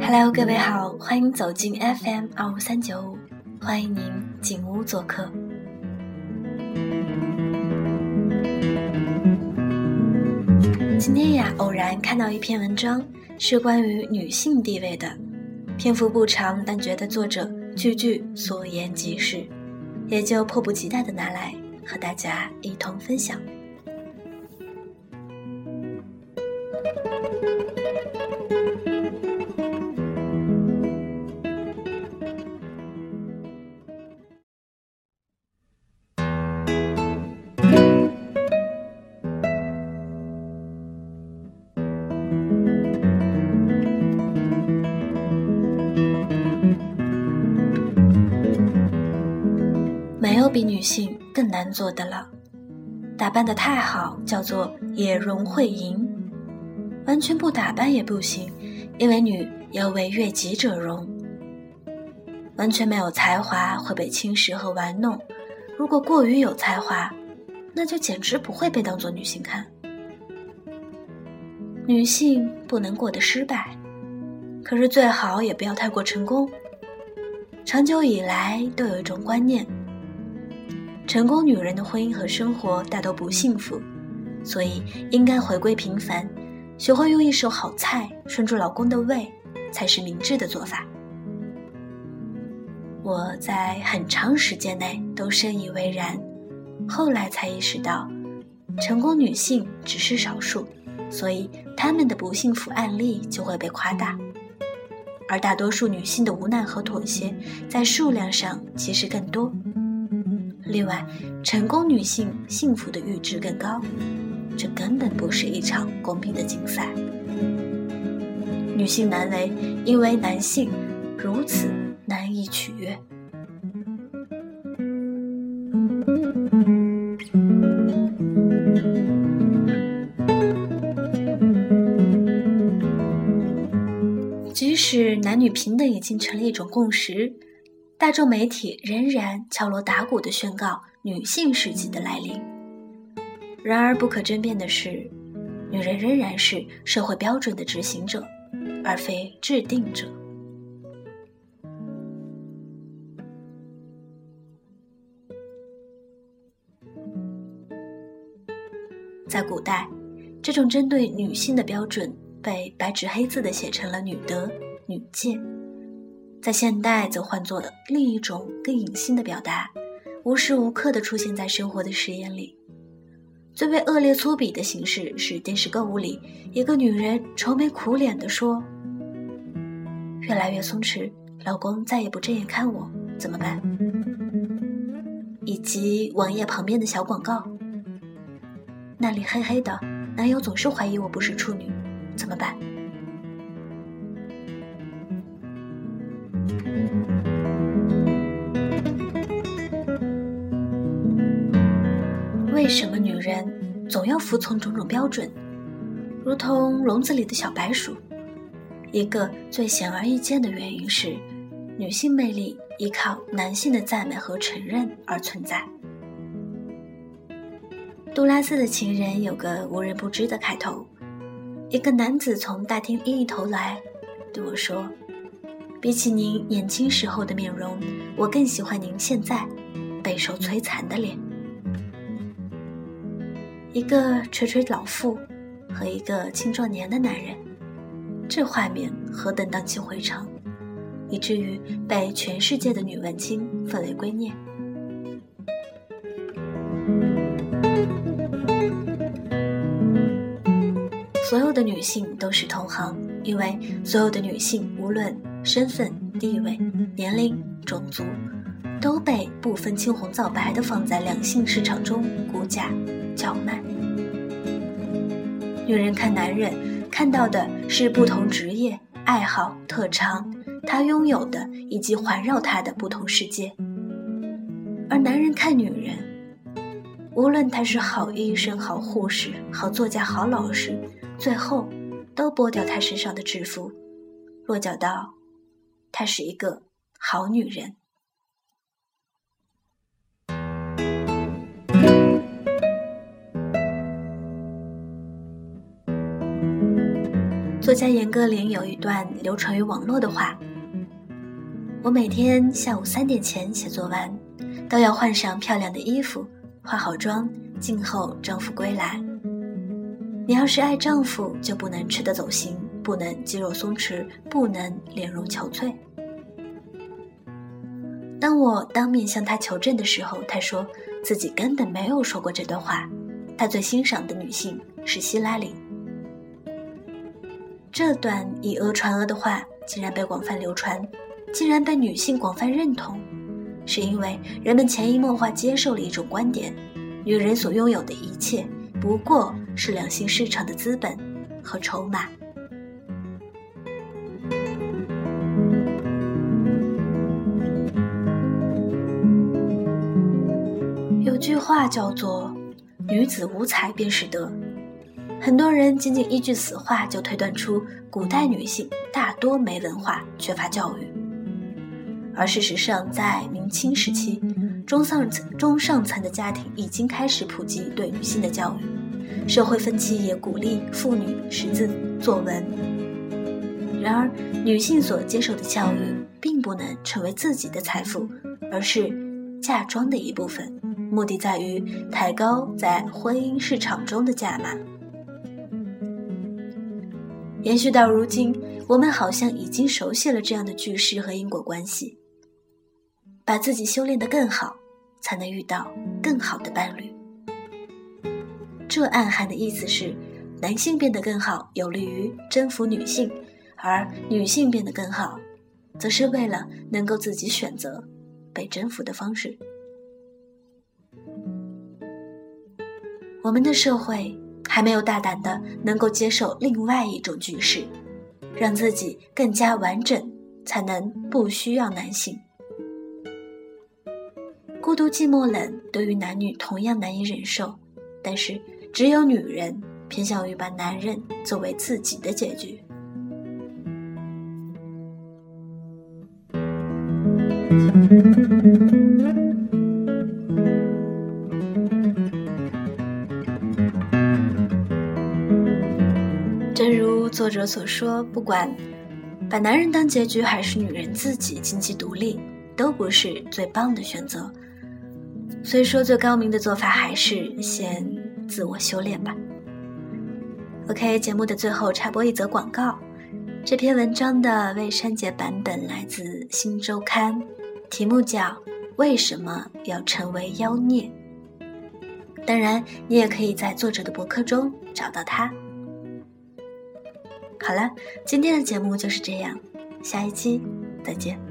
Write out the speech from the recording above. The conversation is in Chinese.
Hello，各位好，欢迎走进 FM 二五三九五，欢迎您进屋做客。今天呀，偶然看到一篇文章，是关于女性地位的，篇幅不长，但觉得作者句句所言极是，也就迫不及待的拿来和大家一同分享。女性更难做的了。打扮的太好，叫做也容会淫；完全不打扮也不行，因为女要为悦己者容。完全没有才华会被轻视和玩弄，如果过于有才华，那就简直不会被当做女性看。女性不能过得失败，可是最好也不要太过成功。长久以来都有一种观念。成功女人的婚姻和生活大都不幸福，所以应该回归平凡，学会用一手好菜顺住老公的胃，才是明智的做法。我在很长时间内都深以为然，后来才意识到，成功女性只是少数，所以她们的不幸福案例就会被夸大，而大多数女性的无奈和妥协，在数量上其实更多。另外，成功女性幸福的阈值更高，这根本不是一场公平的竞赛。女性难为，因为男性如此难以取悦。即使男女平等已经成了一种共识。大众媒体仍然敲锣打鼓地宣告女性世纪的来临。然而，不可争辩的是，女人仍然是社会标准的执行者，而非制定者。在古代，这种针对女性的标准被白纸黑字地写成了“女德”“女戒”。在现代，则换作了另一种更隐性的表达，无时无刻地出现在生活的实验里。最为恶劣粗鄙的形式是电视购物里，一个女人愁眉苦脸地说：“越来越松弛，老公再也不正眼看我，怎么办？”以及网页旁边的小广告，那里黑黑的，男友总是怀疑我不是处女，怎么办？为什么女人总要服从种种标准，如同笼子里的小白鼠？一个最显而易见的原因是，女性魅力依靠男性的赞美和承认而存在。杜拉斯的情人有个无人不知的开头：一个男子从大厅另一头来，对我说：“比起您年轻时候的面容，我更喜欢您现在备受摧残的脸。”一个垂垂老妇和一个青壮年的男人，这画面何等荡气回肠，以至于被全世界的女文青奉为圭臬。所有的女性都是同行，因为所有的女性无论身份、地位、年龄、种族，都被不分青红皂白的放在两性市场中估价。叫卖。女人看男人，看到的是不同职业、爱好、特长，他拥有的以及环绕他的不同世界；而男人看女人，无论他是好医生、好护士、好作家、好老师，最后都剥掉他身上的制服，落脚到，她是一个好女人。作家严歌苓有一段流传于网络的话我每天下午三点前写作完都要换上漂亮的衣服化好妆静候丈夫归来。你要是爱丈夫就不能吃得走心不能肌肉松弛不能脸容憔悴。当我当面向他求证的时候，他说自己根本没有说过这段话。他最欣赏的女性是希拉里。这段以讹传讹的话竟然被广泛流传，竟然被女性广泛认同，是因为人们潜移默化接受了一种观点：女人所拥有的一切不过是两性市场的资本和筹码。话叫做“女子无才便是德”。很多人仅仅依据此话就推断出古代女性大多没文化、缺乏教育，而事实上，在明清时期，中上、中上层的家庭已经开始普及对女性的教育，社会风气也鼓励妇女识字作文。然而，女性所接受的教育并不能成为自己的财富，而是嫁妆的一部分，目的在于抬高在婚姻市场中的价码。延续到如今，我们好像已经熟悉了这样的句式和因果关系。把自己修炼得更好，才能遇到更好的伴侣。这暗含的意思是，男性变得更好，有利于征服女性；而女性变得更好，则是为了能够自己选择被征服的方式。我们的社会。还没有大胆的能够接受另外一种局势，让自己更加完整，才能不需要男性。孤独、寂寞、冷，对于男女同样难以忍受，但是只有女人偏向于把男人作为自己的结局。作者所说，不管把男人当结局，还是女人自己经济独立，都不是最棒的选择。所以说，最高明的做法还是先自我修炼吧。OK，节目的最后插播一则广告。这篇文章的未删节版本来自《新周刊》，题目叫《为什么要成为妖孽》。当然，你也可以在作者的博客中找到它。好了，今天的节目就是这样，下一期再见。